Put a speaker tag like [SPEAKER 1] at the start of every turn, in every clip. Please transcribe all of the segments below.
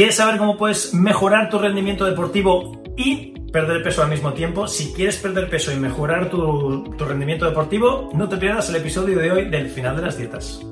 [SPEAKER 1] ¿Quieres saber cómo puedes mejorar tu rendimiento deportivo y perder peso al mismo tiempo? Si quieres perder peso y mejorar tu, tu rendimiento deportivo, no te pierdas el episodio de hoy del final de las dietas.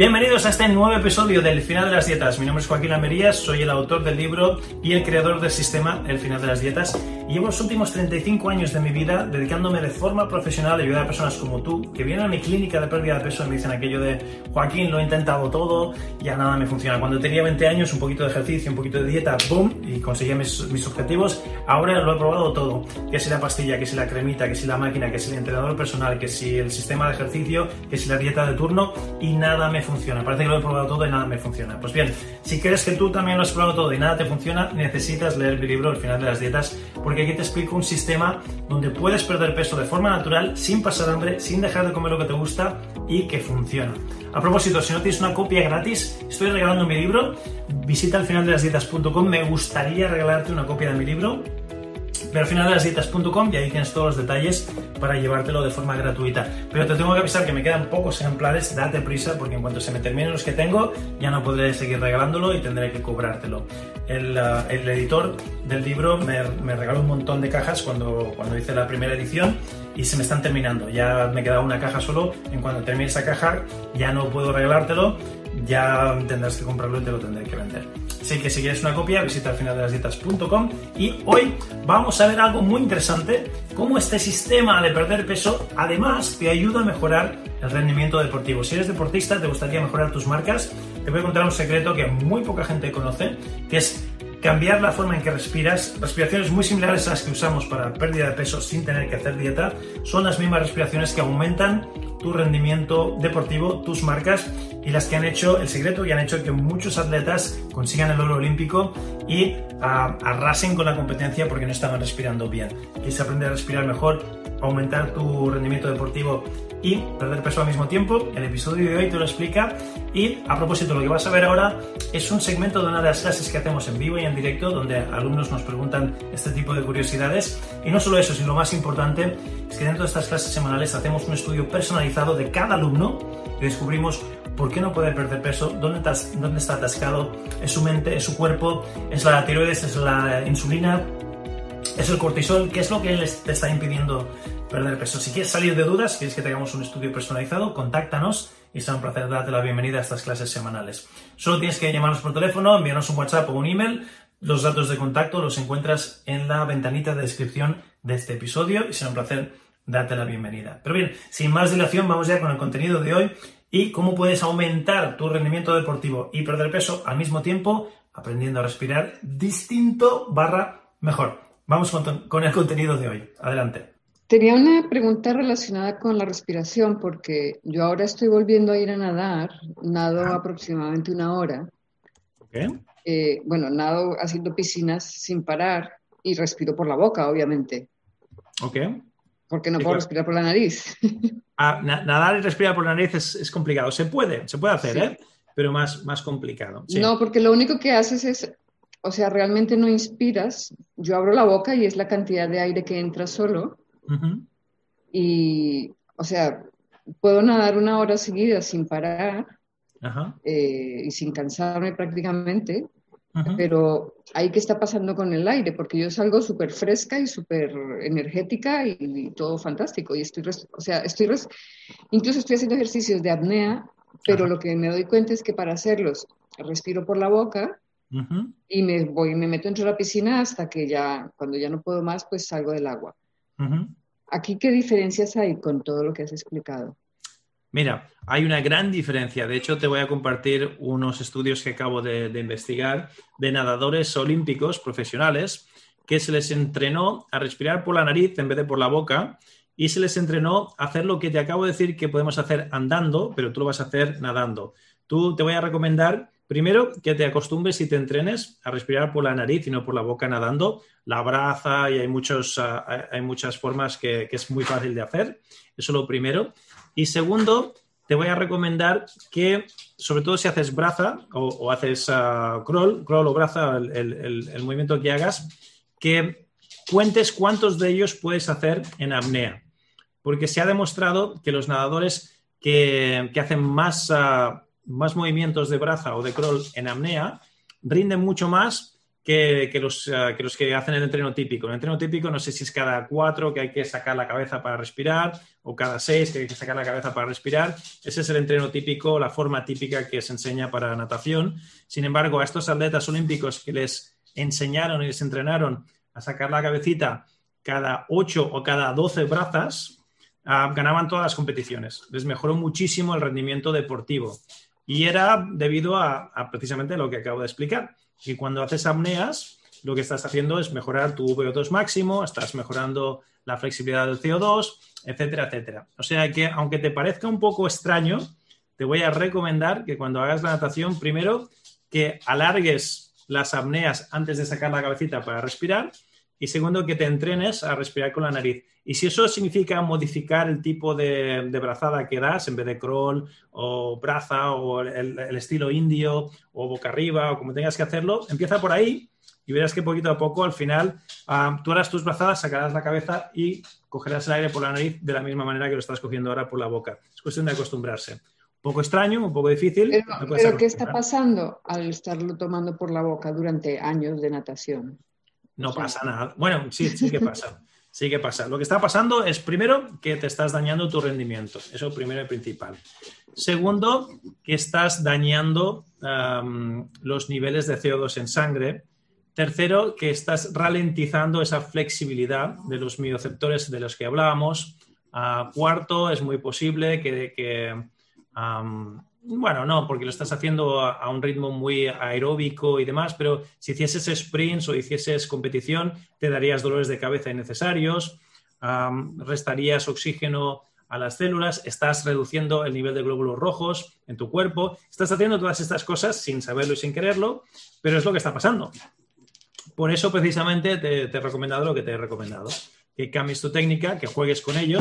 [SPEAKER 1] Bienvenidos a este nuevo episodio del Final de las Dietas. Mi nombre es Joaquín Almerías, soy el autor del libro y el creador del sistema El Final de las Dietas. Y llevo los últimos 35 años de mi vida dedicándome de forma profesional a ayudar a personas como tú que vienen a mi clínica de pérdida de peso y me dicen aquello de Joaquín, lo he intentado todo, ya nada me funciona. Cuando tenía 20 años, un poquito de ejercicio, un poquito de dieta, boom, y conseguía mis, mis objetivos. Ahora lo he probado todo. Que si la pastilla, que si la cremita, que si la máquina, que si el entrenador personal, que si el sistema de ejercicio, que si la dieta de turno y nada me funciona funciona. Parece que lo he probado todo y nada me funciona. Pues bien, si crees que tú también lo has probado todo y nada te funciona, necesitas leer mi libro El final de las dietas, porque aquí te explico un sistema donde puedes perder peso de forma natural, sin pasar hambre, sin dejar de comer lo que te gusta y que funciona. A propósito, si no tienes una copia gratis, estoy regalando mi libro. Visita al final de las dietas.com. Me gustaría regalarte una copia de mi libro pero al final de las dietas.com y ahí tienes todos los detalles para llevártelo de forma gratuita. Pero te tengo que avisar que me quedan pocos ejemplares, date prisa porque en cuanto se me terminen los que tengo ya no podré seguir regalándolo y tendré que cobrártelo. El, el editor del libro me, me, regaló un montón de cajas cuando, cuando hice la primera edición y se me están terminando. Ya me queda una caja solo. En cuanto termine esa caja ya no puedo regalártelo, ya tendrás que comprarlo y te lo tendré que vender. Así que si quieres una copia, visita al final de las dietas.com y hoy vamos a ver algo muy interesante, cómo este sistema de perder peso además te ayuda a mejorar el rendimiento deportivo. Si eres deportista, te gustaría mejorar tus marcas, te voy a contar un secreto que muy poca gente conoce, que es cambiar la forma en que respiras. Respiraciones muy similares a las que usamos para pérdida de peso sin tener que hacer dieta son las mismas respiraciones que aumentan tu rendimiento deportivo, tus marcas y las que han hecho el secreto y han hecho que muchos atletas consigan el oro olímpico y uh, arrasen con la competencia porque no estaban respirando bien. Quieres aprender a respirar mejor, aumentar tu rendimiento deportivo y perder peso al mismo tiempo. El episodio de hoy te lo explica y a propósito lo que vas a ver ahora es un segmento de una de las clases que hacemos en vivo y en directo donde alumnos nos preguntan este tipo de curiosidades y no solo eso, sino lo más importante es que dentro de estas clases semanales hacemos un estudio personalizado de cada alumno y descubrimos por qué no puede perder peso, dónde, dónde está atascado, es su mente, es su cuerpo, es la tiroides, es la insulina, es el cortisol, qué es lo que te está impidiendo perder peso. Si quieres salir de dudas, quieres que tengamos un estudio personalizado, contáctanos y será un placer darte la bienvenida a estas clases semanales. Solo tienes que llamarnos por teléfono, enviarnos un WhatsApp o un email. Los datos de contacto los encuentras en la ventanita de descripción de este episodio y será un placer darte la bienvenida. Pero bien, sin más dilación, vamos ya con el contenido de hoy y cómo puedes aumentar tu rendimiento deportivo y perder peso al mismo tiempo aprendiendo a respirar distinto barra mejor. Vamos con, el contenido de hoy. Adelante.
[SPEAKER 2] Tenía una pregunta relacionada con la respiración porque yo ahora estoy volviendo a ir a nadar, nado ah. aproximadamente una hora. Eh, bueno, nado haciendo piscinas sin parar y respiro por la boca, obviamente.
[SPEAKER 1] Ok.
[SPEAKER 2] Porque no puedo respirar por la nariz.
[SPEAKER 1] Ah, nadar y respirar por la nariz es, complicado. Se puede, se puede hacer, ¿eh? pero más, más complicado.
[SPEAKER 2] No, porque lo único que haces es, o sea, realmente no inspiras. Yo abro la boca y es la cantidad de aire que entra solo. Y, o sea, puedo nadar una hora seguida sin parar eh, y sin cansarme prácticamente, pero ahí qué está pasando con el aire, porque yo salgo súper fresca y súper energética y, todo fantástico. Y estoy, o sea, estoy, incluso estoy haciendo ejercicios de apnea, pero lo que me doy cuenta es que para hacerlos respiro por la boca y me voy, me meto dentro de la piscina hasta que ya, cuando ya no puedo más, pues salgo del agua. Aquí, ¿qué diferencias hay con todo lo que has explicado?
[SPEAKER 1] Mira, hay una gran diferencia. De hecho, te voy a compartir unos estudios que acabo de, investigar de nadadores olímpicos profesionales que se les entrenó a respirar por la nariz en vez de por la boca y se les entrenó a hacer lo que te acabo de decir que podemos hacer andando, pero tú lo vas a hacer nadando. Tú te voy a recomendar primero que te acostumbres y te entrenes a respirar por la nariz y no por la boca nadando. La braza y hay, ah, hay muchas formas que, que es muy fácil de hacer. Eso es lo primero. Y segundo, te voy a recomendar que, sobre todo si haces braza o, haces uh, crawl, crawl o braza, el, movimiento que hagas, que cuentes cuántos de ellos puedes hacer en apnea. Porque se ha demostrado que los nadadores que, hacen más, uh, más movimientos de braza o de crawl en apnea rinden mucho más que, los, eh, que, los, que hacen el entreno típico. El entreno típico no sé si es cada cuatro que hay que sacar la cabeza para respirar o cada seis que hay que sacar la cabeza para respirar. Ese es el entreno típico, la forma típica que se enseña para natación. Sin embargo, a estos atletas olímpicos que les enseñaron y les entrenaron a sacar la cabecita cada ocho o cada doce brazas, ah, ganaban todas las competiciones. Les mejoró muchísimo el rendimiento deportivo. Y era debido a, precisamente lo que acabo de explicar y cuando haces apneas, lo que estás haciendo es mejorar tu VO2 máximo, estás mejorando la flexibilidad del CO2, etcétera, etcétera. O sea que, aunque te parezca un poco extraño, te voy a recomendar que cuando hagas la natación, primero que alargues las apneas antes de sacar la cabecita para respirar y segundo que te entrenes a respirar con la nariz. Y si eso significa modificar el tipo de, brazada que das, en vez de crawl o braza o el, estilo indio o boca arriba o como tengas que hacerlo, empieza por ahí y verás que poquito a poco al final ah, tú harás tus brazadas, sacarás la cabeza y cogerás el aire por la nariz de la misma manera que lo estás cogiendo ahora por la boca. Es cuestión de acostumbrarse. Un poco extraño, un poco difícil.
[SPEAKER 2] pero ¿qué está pasando al estarlo tomando por la boca durante años de natación?
[SPEAKER 1] No pasa nada. Bueno, sí, sí que pasa. Sí que pasa. Lo que está pasando es, primero, que te estás dañando tu rendimiento. Eso primero y principal. Segundo, que estás dañando los niveles de CO2 en sangre. Tercero, que estás ralentizando esa flexibilidad de los mioceptores de los que hablábamos. Ah, cuarto, es muy posible que, bueno, no, porque lo estás haciendo a, un ritmo muy aeróbico y demás, pero si hicieses sprints o hicieses competición, te darías dolores de cabeza innecesarios, restarías oxígeno a las células, estás reduciendo el nivel de glóbulos rojos en tu cuerpo, estás haciendo todas estas cosas sin saberlo y sin quererlo, pero es lo que está pasando. Por eso precisamente te, te he recomendado lo que te he recomendado, que cambies tu técnica, que juegues con ello.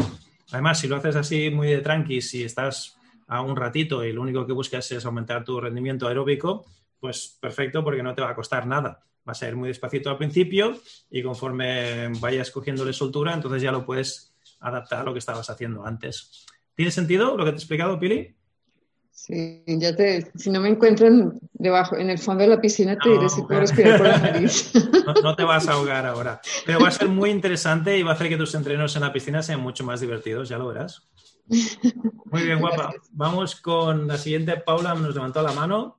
[SPEAKER 1] Además, si lo haces así muy de tranqui, si estás a un ratito y lo único que buscas es aumentar tu rendimiento aeróbico, pues perfecto porque no te va a costar nada. Va a ser muy despacito al principio y conforme vayas cogiéndole soltura, entonces ya lo puedes adaptar a lo que estabas haciendo antes. ¿Tiene sentido lo que te he explicado, Pili?
[SPEAKER 2] Sí, ya te, si no me encuentran debajo, en el fondo de la piscina, te diré si puedo respirar por la nariz.
[SPEAKER 1] no, te vas a ahogar ahora. Pero va a ser muy interesante y va a hacer que tus entrenos en la piscina sean mucho más divertidos, ya lo verás. Muy bien, guapa. Vamos con la siguiente. Paula nos levantó la mano.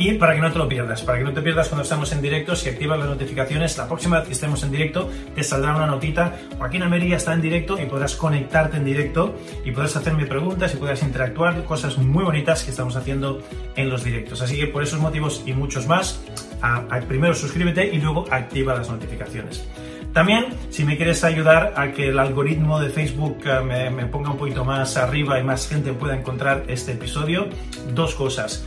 [SPEAKER 1] Y para que no te lo pierdas, para que no te pierdas cuando estamos en directo, si activas las notificaciones, la próxima vez que estemos en directo te saldrá una notita. Joaquín Ameria está en directo y podrás conectarte en directo y podrás hacerme preguntas y podrás interactuar, cosas muy bonitas que estamos haciendo en los directos. Así que por esos motivos y muchos más, primero suscríbete y luego activa las notificaciones. También, si me quieres ayudar a que el algoritmo de Facebook eh, me, ponga un poquito más arriba y más gente pueda encontrar este episodio, dos cosas.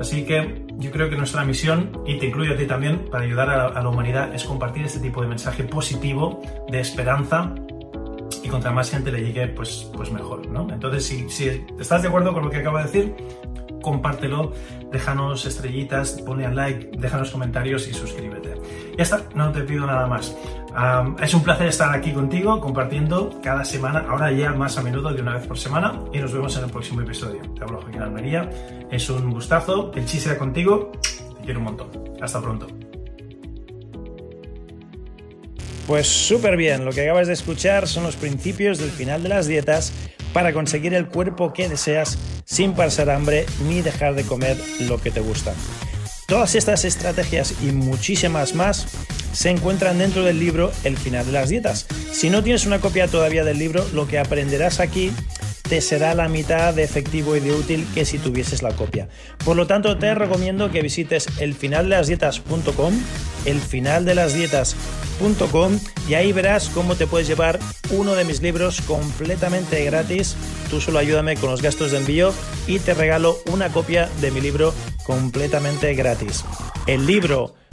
[SPEAKER 1] Así que yo creo que nuestra misión, y te incluyo a ti también, para ayudar a la, humanidad, es compartir este tipo de mensaje positivo, de esperanza, y contra más gente le llegue, pues, pues mejor, ¿no? Entonces, si, si estás de acuerdo con lo que acabo de decir, compártelo, déjanos estrellitas, ponle al like, déjanos comentarios y suscríbete. Ya está, no te pido nada más. Es un placer estar aquí contigo compartiendo cada semana, ahora ya más a menudo de una vez por semana y nos vemos en el próximo episodio. Te hablo Joaquín Almería, es un gustazo, el chiste contigo, te quiero un montón. Hasta pronto. Pues súper bien, lo que acabas de escuchar son los principios del final de las dietas para conseguir el cuerpo que deseas sin pasar hambre ni dejar de comer lo que te gusta. Todas estas estrategias y muchísimas más se encuentran dentro del libro El final de las dietas. Si no tienes una copia todavía del libro, lo que aprenderás aquí te será la mitad de efectivo y de útil que si tuvieses la copia. Por lo tanto, te recomiendo que visites elfinaldelasdietas.com, elfinaldelasdietas.com y ahí verás cómo te puedes llevar uno de mis libros completamente gratis. Tú solo ayúdame con los gastos de envío y te regalo una copia de mi libro completamente gratis. El libro